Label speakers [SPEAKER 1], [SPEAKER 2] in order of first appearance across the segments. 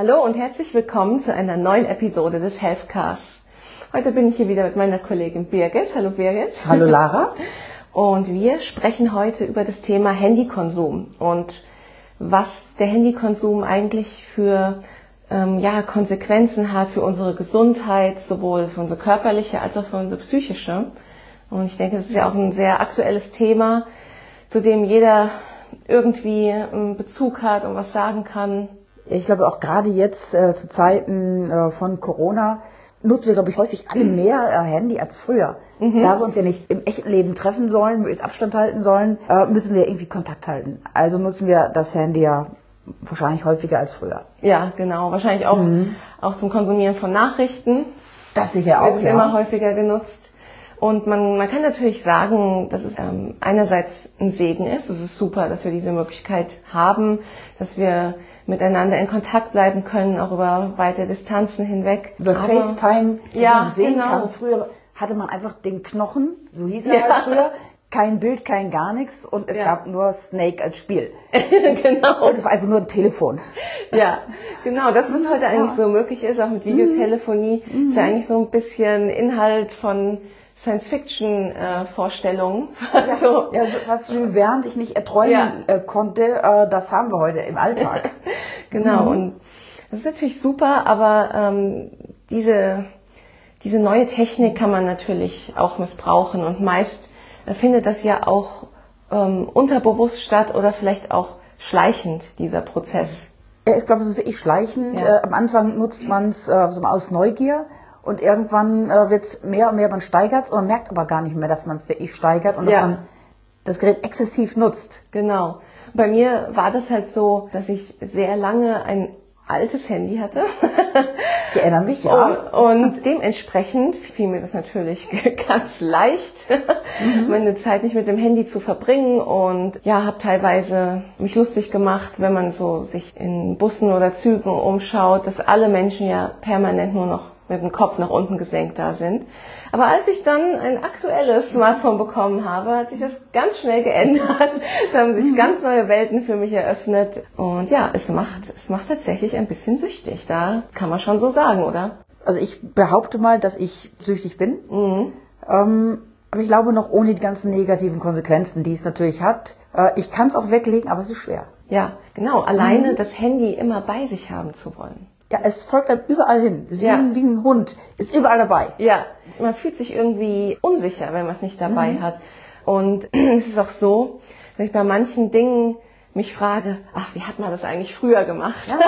[SPEAKER 1] Hallo und herzlich willkommen zu einer neuen Episode des Healthcasts. Heute bin ich hier wieder mit meiner Kollegin Birgit. Hallo Birgit.
[SPEAKER 2] Hallo Lara.
[SPEAKER 1] Und wir sprechen heute über das Thema Handykonsum und was der Handykonsum eigentlich für ähm, ja, Konsequenzen hat für unsere Gesundheit, sowohl für unsere körperliche als auch für unsere psychische. Und ich denke, das ist ja auch ein sehr aktuelles Thema, zu dem jeder irgendwie einen Bezug hat und was sagen kann.
[SPEAKER 2] Ich glaube auch gerade jetzt äh, zu Zeiten äh, von Corona nutzen wir, glaube ich, häufig alle mehr äh, Handy als früher. Mhm. Da wir uns ja nicht im echten Leben treffen sollen, wir Abstand halten sollen, äh, müssen wir irgendwie Kontakt halten. Also nutzen wir das Handy ja wahrscheinlich häufiger als früher.
[SPEAKER 1] Ja, genau. Wahrscheinlich auch, mhm. auch zum Konsumieren von Nachrichten.
[SPEAKER 2] Das sicher auch.
[SPEAKER 1] Wird es ja. immer häufiger genutzt. Und man, man kann natürlich sagen, dass es ähm, einerseits ein Segen ist. Es ist super, dass wir diese Möglichkeit haben, dass wir miteinander in Kontakt bleiben können, auch über weite Distanzen hinweg.
[SPEAKER 2] Über FaceTime, dass ja, man sehen genau. kann. Früher hatte man einfach den Knochen, so hieß er ja. halt früher, kein Bild, kein gar nichts und es ja. gab nur Snake als Spiel. genau. Und es war einfach nur ein Telefon.
[SPEAKER 1] Ja, genau. Das, was heute eigentlich so möglich ist, auch mit Videotelefonie, mhm. ist ja eigentlich so ein bisschen Inhalt von Science-Fiction-Vorstellungen.
[SPEAKER 2] Äh, so. ja, was Jules Verne sich nicht erträumen ja. äh, konnte, äh, das haben wir heute im Alltag.
[SPEAKER 1] genau. Mhm. Und das ist natürlich super, aber ähm, diese, diese neue Technik kann man natürlich auch missbrauchen und meist findet das ja auch ähm, unterbewusst statt oder vielleicht auch schleichend, dieser Prozess.
[SPEAKER 2] Ja, ich glaube, es ist wirklich schleichend. Ja. Äh, am Anfang nutzt man es äh, aus Neugier und irgendwann äh, wird es mehr und mehr, man steigert es und man merkt aber gar nicht mehr, dass man es wirklich steigert und dass ja. man das Gerät exzessiv nutzt.
[SPEAKER 1] Genau. Bei mir war das halt so, dass ich sehr lange ein altes Handy hatte.
[SPEAKER 2] ich erinnere mich, ja.
[SPEAKER 1] Und, und dementsprechend fiel mir das natürlich ganz leicht, mhm. meine Zeit nicht mit dem Handy zu verbringen und ja, habe teilweise mich lustig gemacht, wenn man so sich in Bussen oder Zügen umschaut, dass alle Menschen ja permanent nur noch mit dem Kopf nach unten gesenkt da sind. Aber als ich dann ein aktuelles Smartphone bekommen habe, hat sich das ganz schnell geändert. Es haben sich mhm. ganz neue Welten für mich eröffnet. Und ja, es macht, es macht tatsächlich ein bisschen süchtig. Da kann man schon so sagen, oder?
[SPEAKER 2] Also ich behaupte mal, dass ich süchtig bin. Mhm. Ähm, aber ich glaube noch ohne die ganzen negativen Konsequenzen, die es natürlich hat. Äh, ich kann es auch weglegen, aber es ist schwer.
[SPEAKER 1] Ja, genau. Alleine mhm. das Handy immer bei sich haben zu wollen.
[SPEAKER 2] Ja, es folgt einem überall hin. Ist ja. wie, ein Hund, ist überall dabei.
[SPEAKER 1] Ja, man fühlt sich irgendwie unsicher, wenn man es nicht dabei mhm. hat. Und es ist auch so, wenn ich bei manchen Dingen mich frage, ach, wie hat man das eigentlich früher gemacht? Ja.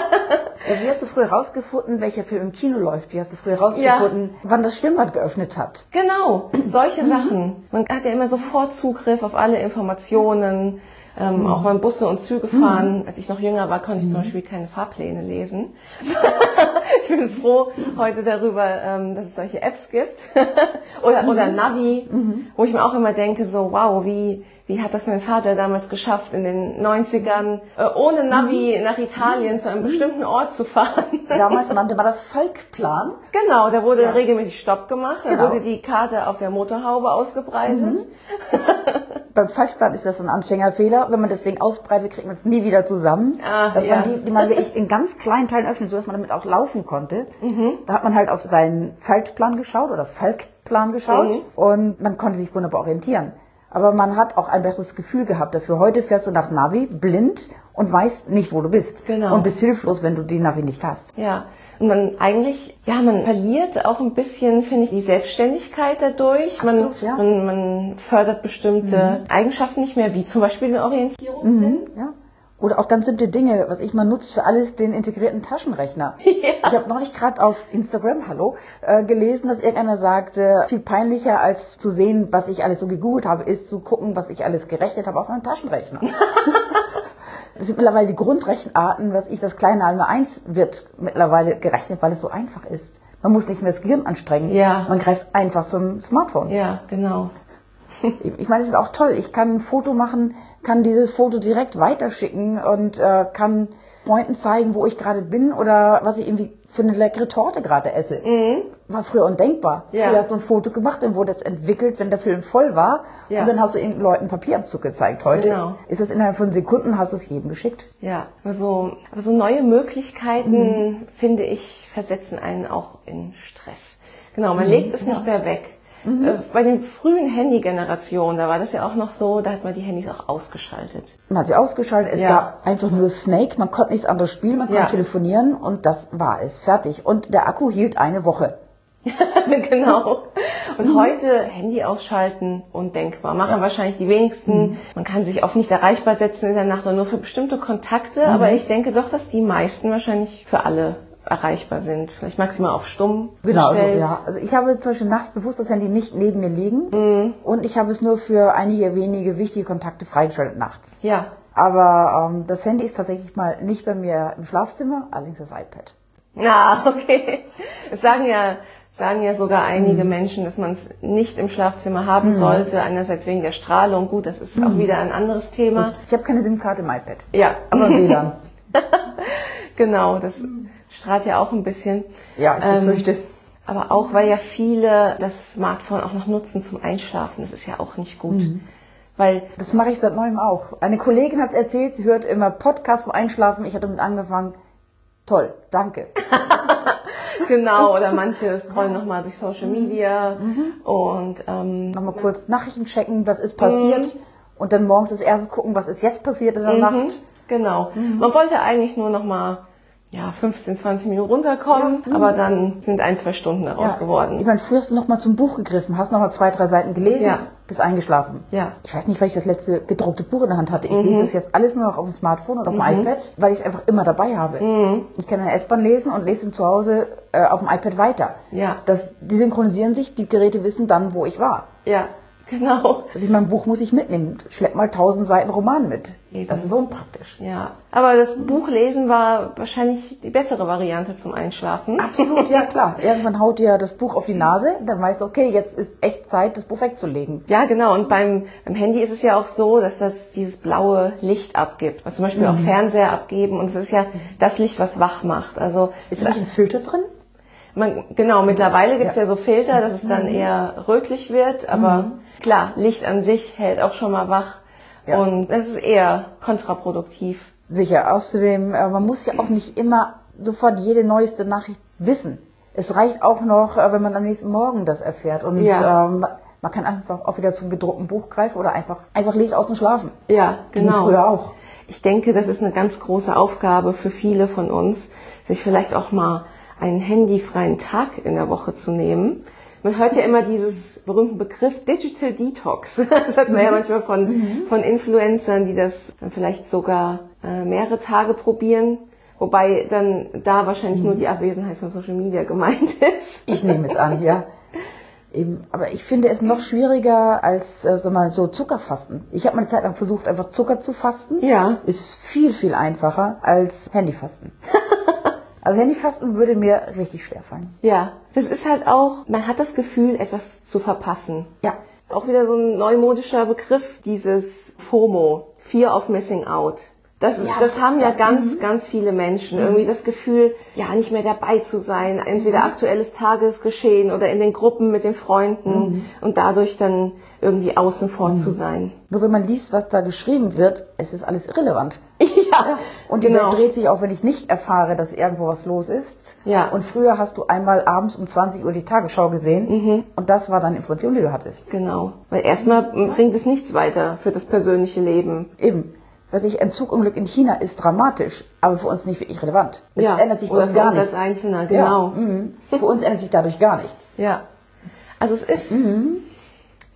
[SPEAKER 2] ja wie hast du früher rausgefunden, welcher Film im Kino läuft? Wie hast du früher rausgefunden, ja. wann das Schwimmbad geöffnet hat?
[SPEAKER 1] Genau, solche mhm. Sachen. Man hat ja immer sofort Zugriff auf alle Informationen ähm, mhm. Auch beim Busse und Züge fahren. Mhm. Als ich noch jünger war, konnte ich zum mhm. Beispiel keine Fahrpläne lesen. ich bin froh heute darüber, ähm, dass es solche Apps gibt. oder, oder mhm. Navi, mhm. wo ich mir auch immer denke, so wow, wie, wie hat das mein Vater damals geschafft, in den 90ern äh, ohne Navi mhm. nach Italien zu einem bestimmten Ort zu fahren?
[SPEAKER 2] Damals nannte man das Falkplan.
[SPEAKER 1] Genau, da wurde ja. regelmäßig Stopp gemacht, da genau. wurde die Karte auf der Motorhaube ausgebreitet. Mhm.
[SPEAKER 2] Beim Falkplan ist das ein Anfängerfehler. Wenn man das Ding ausbreitet, kriegt man es nie wieder zusammen. Ach, das ja. waren die, die man wirklich in ganz kleinen Teilen öffnet, sodass man damit auch laufen konnte. Mhm. Da hat man halt auf seinen Falkplan geschaut oder Falkplan geschaut mhm. und man konnte sich wunderbar orientieren aber man hat auch ein besseres Gefühl gehabt dafür. Heute fährst du nach Navi blind und weißt nicht, wo du bist. Genau. Und bist hilflos, wenn du die Navi nicht hast.
[SPEAKER 1] Ja. Und man eigentlich, ja, man verliert auch ein bisschen, finde ich, die Selbstständigkeit dadurch. Man, Absolut, ja. man, man fördert bestimmte mhm. Eigenschaften nicht mehr, wie zum Beispiel den Orientierungssinn. Mhm, ja.
[SPEAKER 2] Oder auch ganz simple Dinge, was ich mal nutze für alles, den integrierten Taschenrechner. Ja. Ich habe neulich gerade auf Instagram, hallo, äh, gelesen, dass irgendeiner sagte, viel peinlicher als zu sehen, was ich alles so gegoogelt habe, ist zu gucken, was ich alles gerechnet habe auf meinem Taschenrechner. das sind mittlerweile die Grundrechenarten, was ich das kleine Alma 1 wird mittlerweile gerechnet, weil es so einfach ist. Man muss nicht mehr das Gehirn anstrengen. Ja. Man greift einfach zum Smartphone.
[SPEAKER 1] Ja, genau.
[SPEAKER 2] Ich meine, es ist auch toll. Ich kann ein Foto machen, kann dieses Foto direkt weiterschicken und äh, kann Freunden zeigen, wo ich gerade bin oder was ich irgendwie für eine leckere Torte gerade esse. War früher undenkbar.
[SPEAKER 1] Ja.
[SPEAKER 2] Früher hast du ein Foto gemacht, dann wurde es entwickelt, wenn der Film voll war.
[SPEAKER 1] Ja.
[SPEAKER 2] Und dann hast du den Leuten Papierabzug gezeigt. Heute
[SPEAKER 1] Genau.
[SPEAKER 2] ist das innerhalb von Sekunden, hast du es jedem geschickt.
[SPEAKER 1] Ja, also, aber so neue Möglichkeiten, finde ich, versetzen einen auch in Stress. Genau, man legt es nicht mehr weg. Äh, Bei den frühen Handy-Generationen, da war das ja auch noch so, da hat man die Handys auch ausgeschaltet.
[SPEAKER 2] Man hat sie ausgeschaltet, es
[SPEAKER 1] Ja.
[SPEAKER 2] gab einfach nur Snake, man konnte nichts anderes spielen, man konnte
[SPEAKER 1] Ja.
[SPEAKER 2] telefonieren und das war es, fertig. Und der Akku hielt eine Woche.
[SPEAKER 1] genau. Und heute Handy ausschalten, undenkbar. Machen wahrscheinlich die wenigsten. Man kann sich auf nicht erreichbar setzen in der Nacht nur für bestimmte Kontakte. Aber ich denke doch, dass die meisten wahrscheinlich für alle erreichbar sind. Vielleicht maximal auf stumm
[SPEAKER 2] Genau, also,
[SPEAKER 1] gestellt.
[SPEAKER 2] ja. Also ich habe zum Beispiel nachts bewusst das Handy nicht neben mir liegen
[SPEAKER 1] Mhm.
[SPEAKER 2] und ich habe es nur für einige wenige wichtige Kontakte freigeschaltet nachts.
[SPEAKER 1] Ja,
[SPEAKER 2] Aber ähm, das Handy ist tatsächlich mal nicht bei mir im Schlafzimmer, allerdings das iPad.
[SPEAKER 1] Na, okay. Es sagen ja, sagen ja sogar einige
[SPEAKER 2] Mhm.
[SPEAKER 1] Menschen, dass man es nicht im Schlafzimmer haben sollte. Einerseits wegen der Strahlung. Gut, das ist
[SPEAKER 2] Mhm.
[SPEAKER 1] auch wieder ein anderes Thema.
[SPEAKER 2] Ich habe keine SIM-Karte im iPad,
[SPEAKER 1] Ja,
[SPEAKER 2] aber WLAN.
[SPEAKER 1] genau. Das strahlt ja auch ein bisschen.
[SPEAKER 2] Ja, ich
[SPEAKER 1] Ähm,
[SPEAKER 2] befürchte.
[SPEAKER 1] Aber auch, weil ja viele das Smartphone auch noch nutzen zum Einschlafen. Das ist ja auch nicht gut.
[SPEAKER 2] Mhm.
[SPEAKER 1] Weil,
[SPEAKER 2] Das mache ich seit neuem auch. Eine Kollegin hat erzählt, sie hört immer Podcast beim Einschlafen. Ich hatte damit angefangen. Toll, danke.
[SPEAKER 1] genau, oder manche scrollen nochmal durch Social
[SPEAKER 2] Mhm.
[SPEAKER 1] Media und ähm,
[SPEAKER 2] Nochmal kurz Nachrichten checken, was ist passiert.
[SPEAKER 1] Mhm.
[SPEAKER 2] Und dann morgens als erstes gucken, was ist jetzt passiert in der
[SPEAKER 1] Mhm,
[SPEAKER 2] Nacht.
[SPEAKER 1] Genau. Man wollte eigentlich nur noch mal ja, 15, 20 Minuten runterkommen, aber dann sind ein, zwei Stunden daraus
[SPEAKER 2] Ich
[SPEAKER 1] geworden.
[SPEAKER 2] meine, früher hast du noch mal zum Buch gegriffen, hast noch mal zwei, drei Seiten gelesen,
[SPEAKER 1] Ja.
[SPEAKER 2] bist eingeschlafen.
[SPEAKER 1] Ja. Mhm.
[SPEAKER 2] Ich weiß nicht, weil ich das letzte gedruckte Buch in der Hand hatte. Ich lese das jetzt alles nur noch auf dem Smartphone oder auf dem iPad, weil ich es einfach immer dabei habe.
[SPEAKER 1] Mhm.
[SPEAKER 2] Ich kann in der S-Bahn lesen und lese zu Hause äh, auf dem iPad weiter.
[SPEAKER 1] Ja.
[SPEAKER 2] Das, die synchronisieren sich, die Geräte wissen dann, wo ich war.
[SPEAKER 1] Ja, genau.
[SPEAKER 2] Also ich mein Buch muss ich mitnehmen. Schlepp mal tausend Seiten Roman mit.
[SPEAKER 1] Eben.
[SPEAKER 2] Das ist unpraktisch.
[SPEAKER 1] Ja. Aber das Buchlesen war wahrscheinlich die bessere Variante zum Einschlafen.
[SPEAKER 2] Absolut, ja klar. Irgendwann haut dir das Buch auf die Nase, dann weißt du, okay, jetzt ist echt Zeit, das Buch wegzulegen.
[SPEAKER 1] Ja, genau. Und beim, beim Handy ist es ja auch so, dass das dieses blaue Licht abgibt. Was zum Beispiel auch Fernseher abgeben. Und es ist ja das Licht, was wach macht. Also
[SPEAKER 2] Ist da nicht ein Filter drin?
[SPEAKER 1] Man, genau, mittlerweile gibt's ja. so Filter, dass es dann eher rötlich wird, aber klar, Licht an sich hält auch schon mal wach
[SPEAKER 2] Ja.
[SPEAKER 1] und das ist eher kontraproduktiv.
[SPEAKER 2] Sicher. Außerdem, äh, man muss ja auch nicht immer sofort jede neueste Nachricht wissen. Es reicht auch noch, äh, wenn man am nächsten Morgen das erfährt. Und
[SPEAKER 1] Ja.
[SPEAKER 2] ähm, man kann einfach auch wieder zum gedruckten Buch greifen oder einfach, einfach Licht aus dem Schlafen.
[SPEAKER 1] Ja,
[SPEAKER 2] Ging
[SPEAKER 1] genau.
[SPEAKER 2] früher auch.
[SPEAKER 1] Ich denke, das ist eine ganz große Aufgabe für viele von uns, sich vielleicht auch mal einen handyfreien Tag in der Woche zu nehmen. Man hört ja immer dieses berühmten Begriff Digital Detox. Das hat man ja manchmal von, von Influencern, die das dann vielleicht sogar äh, mehrere Tage probieren. Wobei dann da wahrscheinlich nur die Abwesenheit von Social Media gemeint ist.
[SPEAKER 2] Ich nehme es an, ja. Eben, aber ich finde es noch schwieriger als äh, sag mal, so Zuckerfasten. Ich habe mal eine Zeit lang versucht, einfach Zucker zu fasten.
[SPEAKER 1] Ja.
[SPEAKER 2] Ist viel, viel einfacher als Handyfasten. also Handyfasten würde mir richtig schwer fallen.
[SPEAKER 1] Ja, das ist halt auch, man hat das Gefühl, etwas zu verpassen.
[SPEAKER 2] Ja.
[SPEAKER 1] Auch wieder so ein neumodischer Begriff, dieses FOMO, Fear of Missing Out. Das,
[SPEAKER 2] Ja.
[SPEAKER 1] das haben ja ganz, ganz viele Menschen. Irgendwie das Gefühl, ja, nicht mehr dabei zu sein. Entweder aktuelles Tagesgeschehen oder in den Gruppen mit den Freunden und dadurch dann irgendwie außen vor zu sein.
[SPEAKER 2] Nur wenn man liest, was da geschrieben wird, es ist alles irrelevant.
[SPEAKER 1] ja,
[SPEAKER 2] Und die
[SPEAKER 1] genau.
[SPEAKER 2] Welt dreht sich auch, wenn ich nicht erfahre, dass irgendwo was los ist.
[SPEAKER 1] Ja.
[SPEAKER 2] Und früher hast du einmal abends um 20 Uhr die Tagesschau gesehen. Und das war dann Information, die du hattest.
[SPEAKER 1] Genau. Weil erstmal bringt es nichts weiter für das persönliche Leben.
[SPEAKER 2] Eben. Weiß ich, ein Zugunglück in China ist dramatisch, aber für uns nicht wirklich relevant. Es ändert sich
[SPEAKER 1] oder
[SPEAKER 2] uns
[SPEAKER 1] für
[SPEAKER 2] gar
[SPEAKER 1] uns als
[SPEAKER 2] nichts.
[SPEAKER 1] Einzelner,
[SPEAKER 2] Ja,
[SPEAKER 1] genau.
[SPEAKER 2] mhm. Für uns ändert sich dadurch gar nichts.
[SPEAKER 1] Ja. Also es ist,
[SPEAKER 2] Mhm.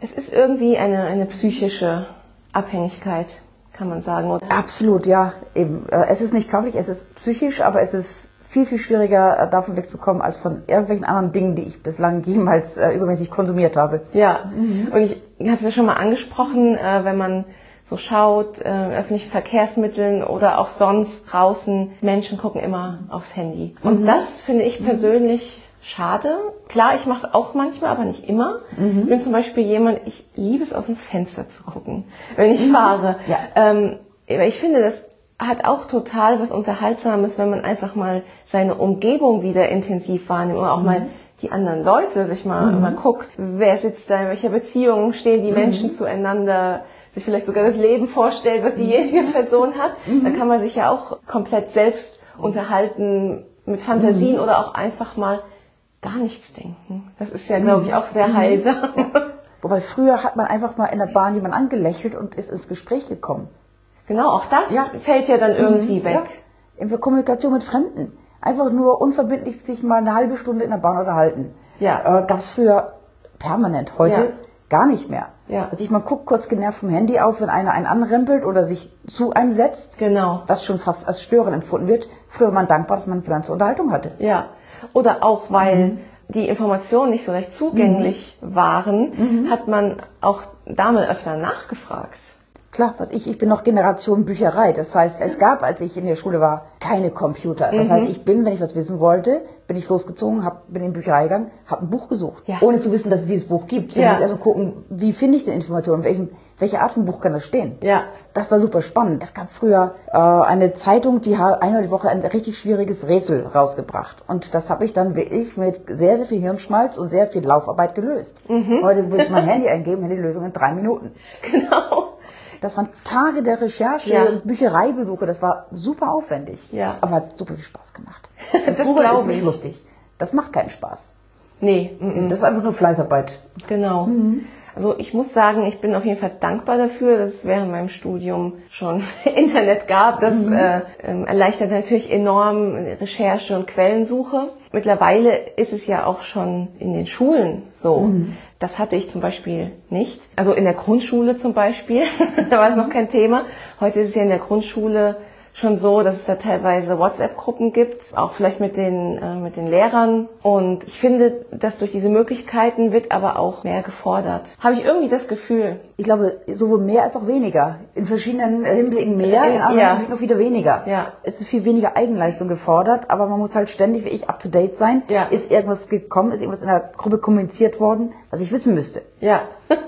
[SPEAKER 1] es ist irgendwie eine, eine psychische Abhängigkeit, kann man sagen. Oder?
[SPEAKER 2] Absolut, ja. Eben. Äh, Es ist nicht körperlich, es ist psychisch, aber es ist viel, viel schwieriger, äh, davon wegzukommen, als von irgendwelchen anderen Dingen, die ich bislang jemals äh, übermäßig konsumiert habe.
[SPEAKER 1] Ja. Und ich habe es ja schon mal angesprochen, äh, wenn man so schaut, äh, öffentlichen Verkehrsmitteln oder auch sonst draußen, Menschen gucken immer aufs Handy. Und das finde ich persönlich schade. Klar, ich mache es auch manchmal, aber nicht immer. Ich bin zum Beispiel jemand, ich liebe es aus dem Fenster zu gucken, wenn ich fahre.
[SPEAKER 2] Ja.
[SPEAKER 1] Ähm, aber ich finde, das hat auch total was Unterhaltsames, wenn man einfach mal seine Umgebung wieder intensiv wahrnimmt oder auch mhm. mal die anderen Leute sich mal, mhm. mal guckt, wer sitzt da, in welcher Beziehung stehen die mhm. Menschen zueinander, sich vielleicht sogar das Leben vorstellt, was diejenige mhm. Person hat. Mhm. Dann kann man sich ja auch komplett selbst unterhalten mit Fantasien mhm. oder auch einfach mal gar nichts denken. Das ist ja, glaube ich, auch sehr heilsam.
[SPEAKER 2] Wobei früher hat man einfach mal in der Bahn jemand angelächelt und ist ins Gespräch gekommen.
[SPEAKER 1] Genau, auch das ja. fällt ja dann irgendwie weg. Ja.
[SPEAKER 2] In der Kommunikation mit Fremden. Einfach nur unverbindlich sich mal eine halbe Stunde in der Bahn unterhalten. Ja. Äh, Gab es früher permanent, heute ja. gar nicht mehr. Ja. Also ich mal guckt kurz genervt vom Handy auf, wenn einer einen anrempelt oder sich zu einem setzt. Genau. Was schon fast als störend empfunden wird. Früher war man dankbar, dass man eine ganze Unterhaltung hatte.
[SPEAKER 1] Ja. Oder auch, weil mhm die Informationen nicht so recht zugänglich mhm. waren, mhm. hat man auch damit öfter nachgefragt.
[SPEAKER 2] Klar, was ich, ich bin noch Generation Bücherei. Das heißt, es gab, als ich in der Schule war, keine Computer. Das mhm. heißt, ich bin, wenn ich was wissen wollte, bin ich losgezogen, hab, bin in die Bücherei gegangen, habe ein Buch gesucht, ja. ohne zu wissen, dass es dieses Buch gibt. Ich ja. muss erst mal gucken, wie finde ich denn Informationen, welchen, welche Art von Buch kann das stehen. Ja. Das war super spannend. Es gab früher äh, eine Zeitung, die hat einmal die Woche ein richtig schwieriges Rätsel rausgebracht. Und das habe ich dann wirklich mit sehr, sehr viel Hirnschmalz und sehr viel Laufarbeit gelöst. Mhm. Heute will ich mein Handy eingeben, Handylösung in drei Minuten. Genau. Das waren Tage der Recherche, ja. Büchereibesuche, das war super aufwendig. Ja. Aber hat super viel Spaß gemacht. Das, das Google ist nicht lustig. Das macht keinen Spaß. Nee. Mm -mm. Das ist einfach nur Fleißarbeit.
[SPEAKER 1] Genau. Mhm. Also ich muss sagen, ich bin auf jeden Fall dankbar dafür, dass es während meinem Studium schon Internet gab. Das mhm. äh, ähm, erleichtert natürlich enorm Recherche und Quellensuche. Mittlerweile ist es ja auch schon in den Schulen so. Mhm. Das hatte ich zum Beispiel nicht. Also in der Grundschule zum Beispiel, da war es noch kein Thema. Heute ist es ja in der Grundschule schon so, dass es da teilweise WhatsApp-Gruppen gibt, auch vielleicht mit den, äh, mit den Lehrern. Und ich finde, dass durch diese Möglichkeiten wird aber auch mehr gefordert. Habe ich irgendwie das Gefühl.
[SPEAKER 2] Ich glaube, sowohl mehr als auch weniger. In verschiedenen Hinblicken mehr, in anderen ja. noch wieder weniger. Ja. Es ist viel weniger Eigenleistung gefordert, aber man muss halt ständig, wie ich, up to date sein. Ja. Ist irgendwas gekommen, ist irgendwas in der Gruppe kommuniziert worden, was ich wissen müsste.
[SPEAKER 1] Ja.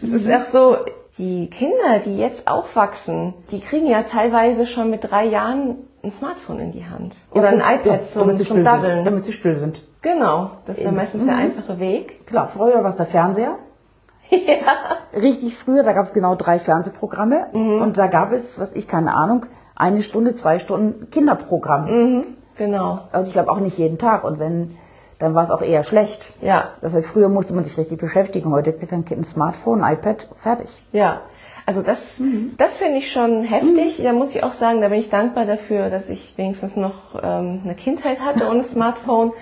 [SPEAKER 1] Es ist auch so, die Kinder, die jetzt aufwachsen, die kriegen ja teilweise schon mit drei Jahren ein Smartphone in die Hand. Oder ein iPad ja, zum,
[SPEAKER 2] damit zum Daddeln. Damit sie still sind.
[SPEAKER 1] Genau, das ist ja meistens mhm. der einfache Weg.
[SPEAKER 2] Klar, früher war es der Fernseher. ja. Richtig früher, da gab es genau drei Fernsehprogramme. Mhm. Und da gab es, was ich keine Ahnung, eine Stunde, zwei Stunden Kinderprogramm. Mhm. Genau. Und ich glaube auch nicht jeden Tag. Und wenn dann war es auch eher schlecht. Ja. Das heißt, früher musste man sich richtig beschäftigen. Heute kriegt ein Kind ein Smartphone, ein iPad, fertig.
[SPEAKER 1] Ja. Also das, mhm. das finde ich schon heftig. Mhm. Da muss ich auch sagen, da bin ich dankbar dafür, dass ich wenigstens noch ähm, eine Kindheit hatte ohne Smartphone.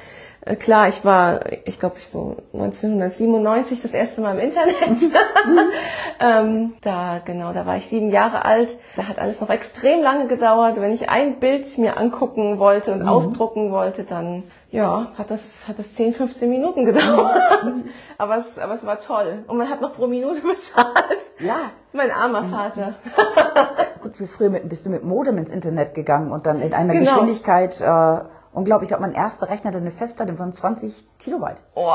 [SPEAKER 1] Äh, klar, ich war, ich glaube, ich so 1997 das erste Mal im Internet. ähm, da, genau, da war ich sieben Jahre alt. Da hat alles noch extrem lange gedauert. Wenn ich ein Bild mir angucken wollte und mhm. ausdrucken wollte, dann ja, hat das, hat das 10, 15 Minuten gedauert. aber, es, aber es war toll. Und man hat noch pro Minute bezahlt. Ja. Mein armer Vater.
[SPEAKER 2] Gut, du bist früher mit, bist du mit Modem ins Internet gegangen und dann in einer genau. Geschwindigkeit, äh, unglaublich. Ich glaube, mein erster Rechner hatte eine Festplatte von 20 Kilobyte. Oh.